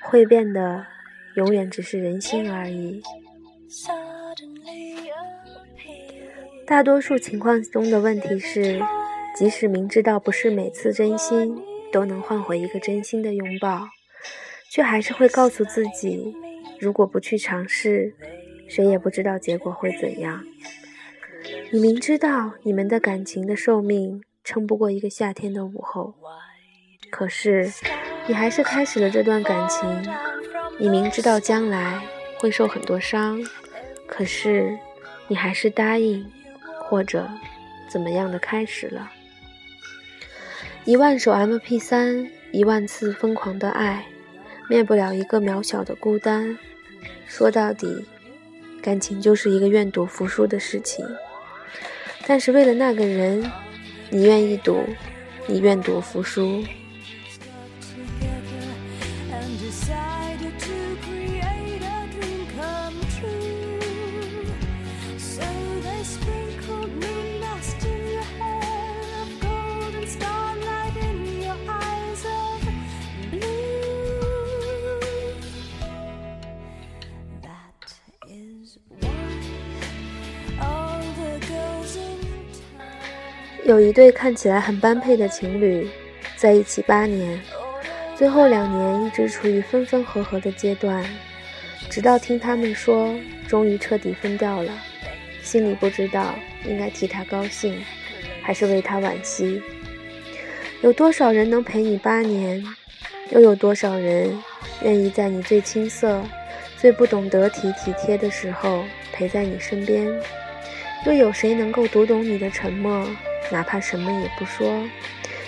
会变的，永远只是人心而已。大多数情况中的问题是，即使明知道不是每次真心都能换回一个真心的拥抱，却还是会告诉自己，如果不去尝试，谁也不知道结果会怎样。你明知道你们的感情的寿命撑不过一个夏天的午后，可是。你还是开始了这段感情，你明知道将来会受很多伤，可是你还是答应，或者怎么样的开始了。一万首 MP 三，一万次疯狂的爱，灭不了一个渺小的孤单。说到底，感情就是一个愿赌服输的事情。但是为了那个人，你愿意赌，你愿赌服输。有一对看起来很般配的情侣，在一起八年，最后两年一直处于分分合合的阶段，直到听他们说终于彻底分掉了，心里不知道应该替他高兴，还是为他惋惜。有多少人能陪你八年？又有多少人愿意在你最青涩、最不懂得体体贴的时候陪在你身边？又有谁能够读懂你的沉默？哪怕什么也不说，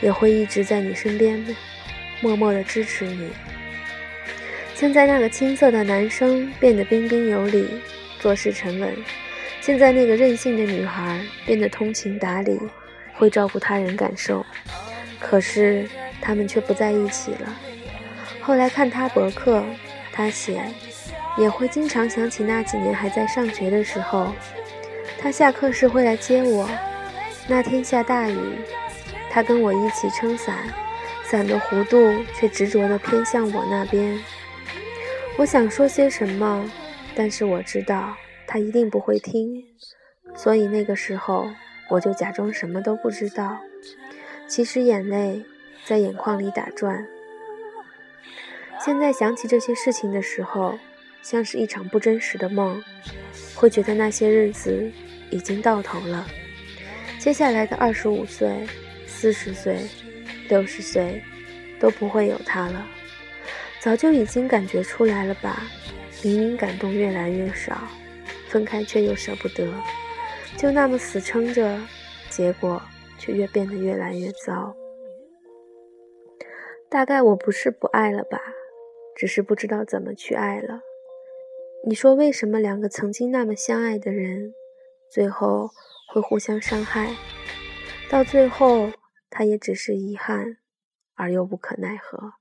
也会一直在你身边，默默的支持你。现在那个青涩的男生变得彬彬有礼，做事沉稳；现在那个任性的女孩变得通情达理，会照顾他人感受。可是他们却不在一起了。后来看他博客，他写，也会经常想起那几年还在上学的时候，他下课时会来接我。那天下大雨，他跟我一起撑伞，伞的弧度却执着地偏向我那边。我想说些什么，但是我知道他一定不会听，所以那个时候我就假装什么都不知道。其实眼泪在眼眶里打转。现在想起这些事情的时候，像是一场不真实的梦，会觉得那些日子已经到头了。接下来的二十五岁、四十岁、六十岁，都不会有他了。早就已经感觉出来了吧？明明感动越来越少，分开却又舍不得，就那么死撑着，结果却越变得越来越糟。大概我不是不爱了吧，只是不知道怎么去爱了。你说为什么两个曾经那么相爱的人，最后？会互相伤害，到最后，他也只是遗憾，而又无可奈何。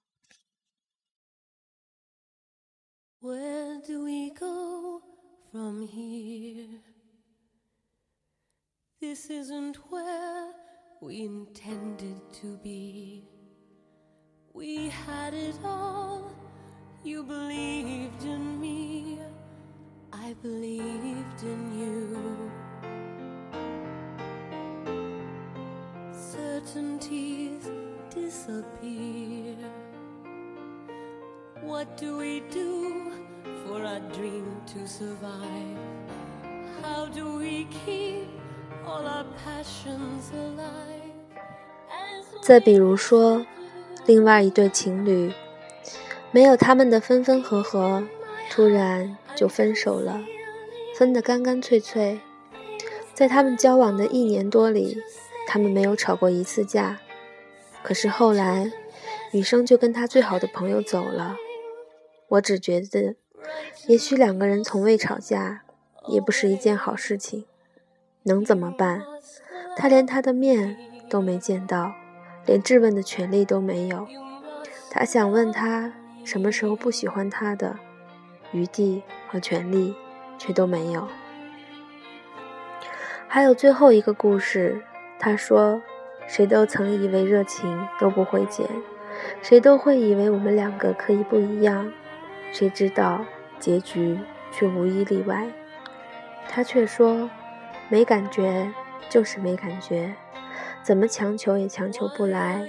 再比如说，另外一对情侣，没有他们的分分合合，突然就分手了，分得干干脆脆。在他们交往的一年多里，他们没有吵过一次架。可是后来，女生就跟她最好的朋友走了。我只觉得，也许两个人从未吵架，也不是一件好事情。能怎么办？他连他的面都没见到，连质问的权利都没有。他想问他什么时候不喜欢他的，余地和权利却都没有。还有最后一个故事，他说：“谁都曾以为热情都不会减，谁都会以为我们两个可以不一样，谁知道结局却无一例外。”他却说：“没感觉就是没感觉，怎么强求也强求不来。”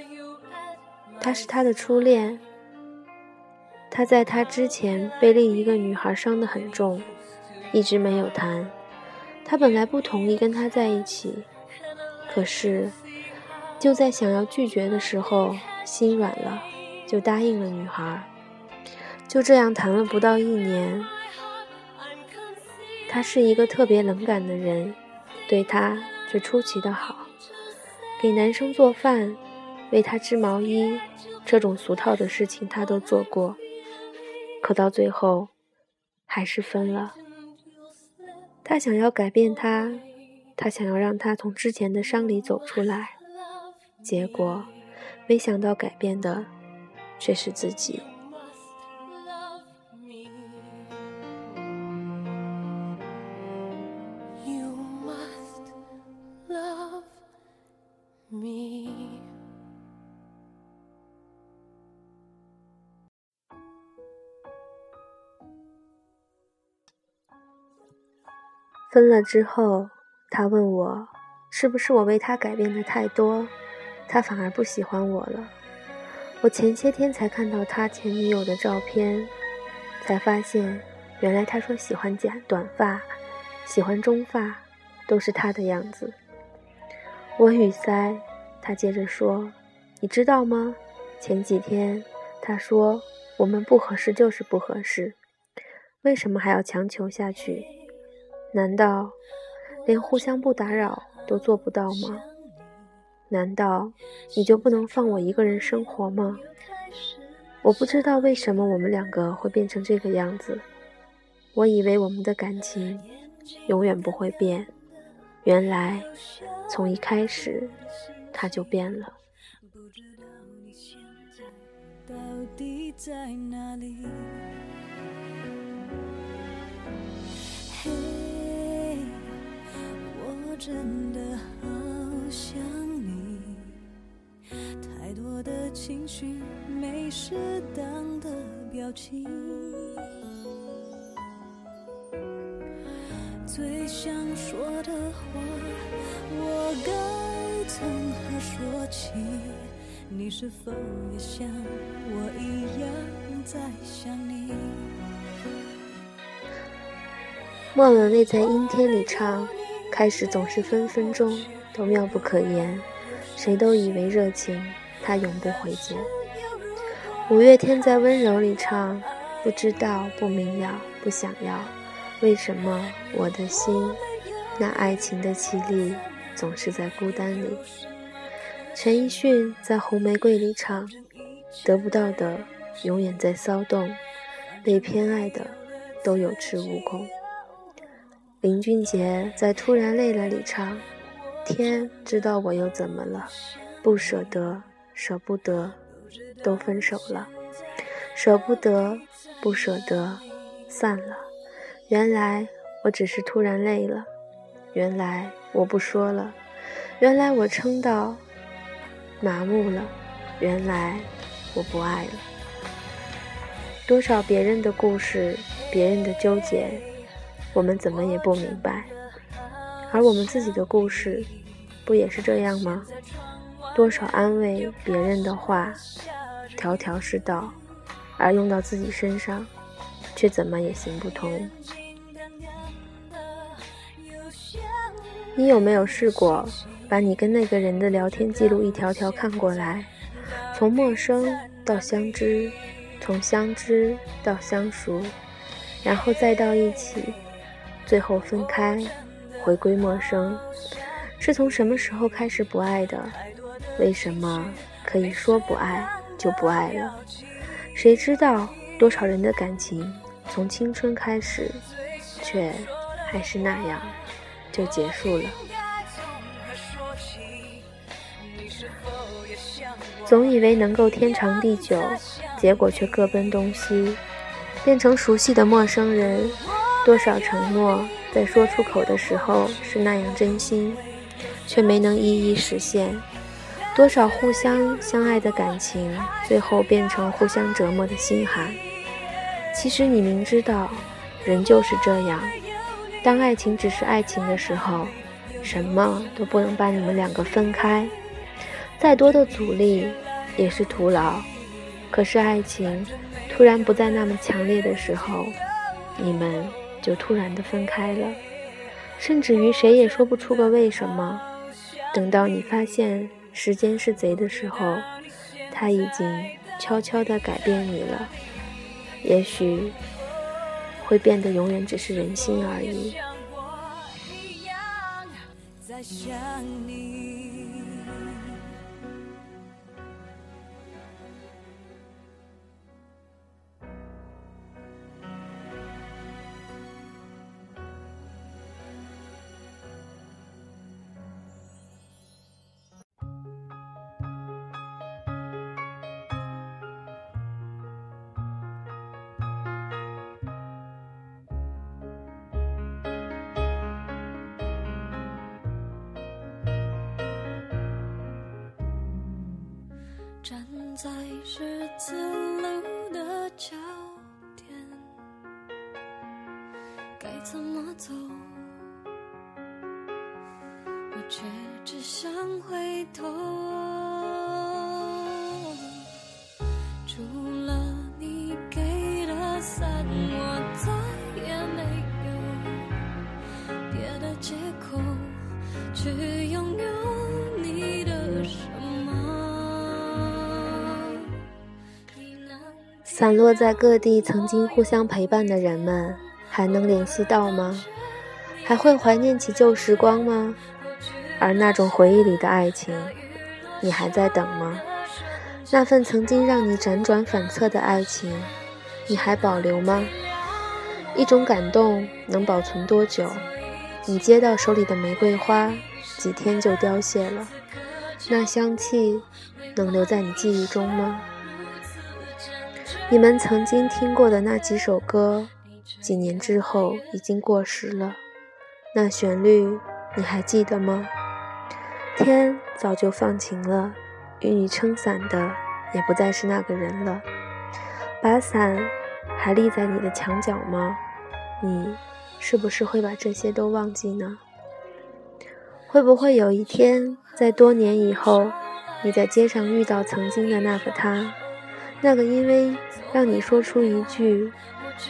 他是他的初恋，他在他之前被另一个女孩伤得很重，一直没有谈。他本来不同意跟他在一起，可是就在想要拒绝的时候，心软了，就答应了女孩。就这样谈了不到一年。他是一个特别冷感的人，对他却出奇的好，给男生做饭。为他织毛衣，这种俗套的事情他都做过，可到最后还是分了。他想要改变他，他想要让他从之前的伤里走出来，结果没想到改变的却是自己。分了之后，他问我，是不是我为他改变的太多，他反而不喜欢我了。我前些天才看到他前女友的照片，才发现，原来他说喜欢剪短发，喜欢中发，都是他的样子。我语塞，他接着说：“你知道吗？前几天他说我们不合适就是不合适，为什么还要强求下去？”难道连互相不打扰都做不到吗？难道你就不能放我一个人生活吗？我不知道为什么我们两个会变成这个样子。我以为我们的感情永远不会变，原来从一开始它就变了。到底在哪里真的好想你，太多的情绪，没适当的表情。最想说的话，我该从何说起？你是否也像我一样在想你？莫文蔚在阴天里唱。开始总是分分钟都妙不可言，谁都以为热情它永不回减。五月天在温柔里唱，不知道不明了不想要，为什么我的心那爱情的绮丽总是在孤单里？陈奕迅在红玫瑰里唱，得不到的永远在骚动，被偏爱的都有恃无恐。林俊杰在《突然累了》里唱：“天知道我又怎么了？不舍得，舍不得，都分手了。舍不得，不舍得，散了。原来我只是突然累了。原来我不说了。原来我撑到麻木了。原来我不爱了。多少别人的故事，别人的纠结。”我们怎么也不明白，而我们自己的故事，不也是这样吗？多少安慰别人的话，条条是道，而用到自己身上，却怎么也行不通。你有没有试过，把你跟那个人的聊天记录一条条看过来，从陌生到相知，从相知到相熟，然后再到一起？最后分开，回归陌生，是从什么时候开始不爱的？为什么可以说不爱就不爱了？谁知道多少人的感情从青春开始，却还是那样就结束了？总以为能够天长地久，结果却各奔东西，变成熟悉的陌生人。多少承诺在说出口的时候是那样真心，却没能一一实现。多少互相相爱的感情，最后变成互相折磨的心寒。其实你明知道，人就是这样。当爱情只是爱情的时候，什么都不能把你们两个分开，再多的阻力也是徒劳。可是爱情突然不再那么强烈的时候，你们就突然的分开了，甚至于谁也说不出个为什么。等到你发现。时间是贼的时候，他已经悄悄地改变你了。也许会变得永远只是人心而已。在十字路的交点，该怎么走？我却只想回头。散落在各地曾经互相陪伴的人们，还能联系到吗？还会怀念起旧时光吗？而那种回忆里的爱情，你还在等吗？那份曾经让你辗转反侧的爱情，你还保留吗？一种感动能保存多久？你接到手里的玫瑰花，几天就凋谢了，那香气能留在你记忆中吗？你们曾经听过的那几首歌，几年之后已经过时了。那旋律你还记得吗？天早就放晴了，与你撑伞的也不再是那个人了。把伞还立在你的墙角吗？你是不是会把这些都忘记呢？会不会有一天，在多年以后，你在街上遇到曾经的那个他？那个因为让你说出一句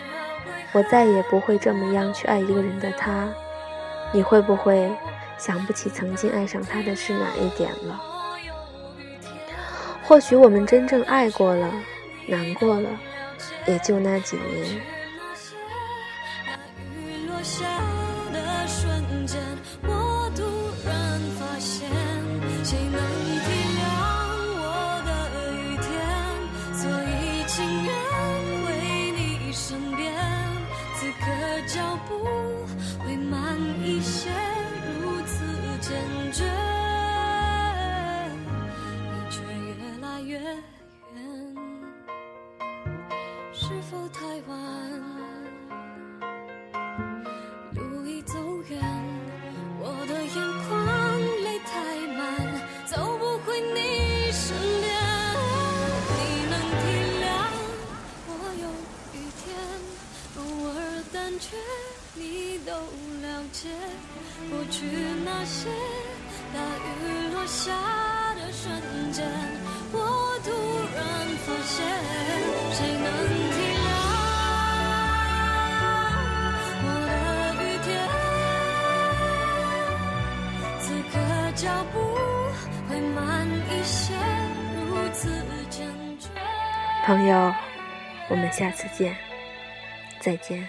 “我再也不会这么样去爱一个人”的他，你会不会想不起曾经爱上他的是哪一点了？或许我们真正爱过了，难过了，也就那几年。可脚步会慢一些如此坚决你都了解过去那些大雨落下的瞬间，我突然发现，谁能体谅我的雨天？此刻脚步会慢一些，如此坚决。朋友，我们下次见，再见。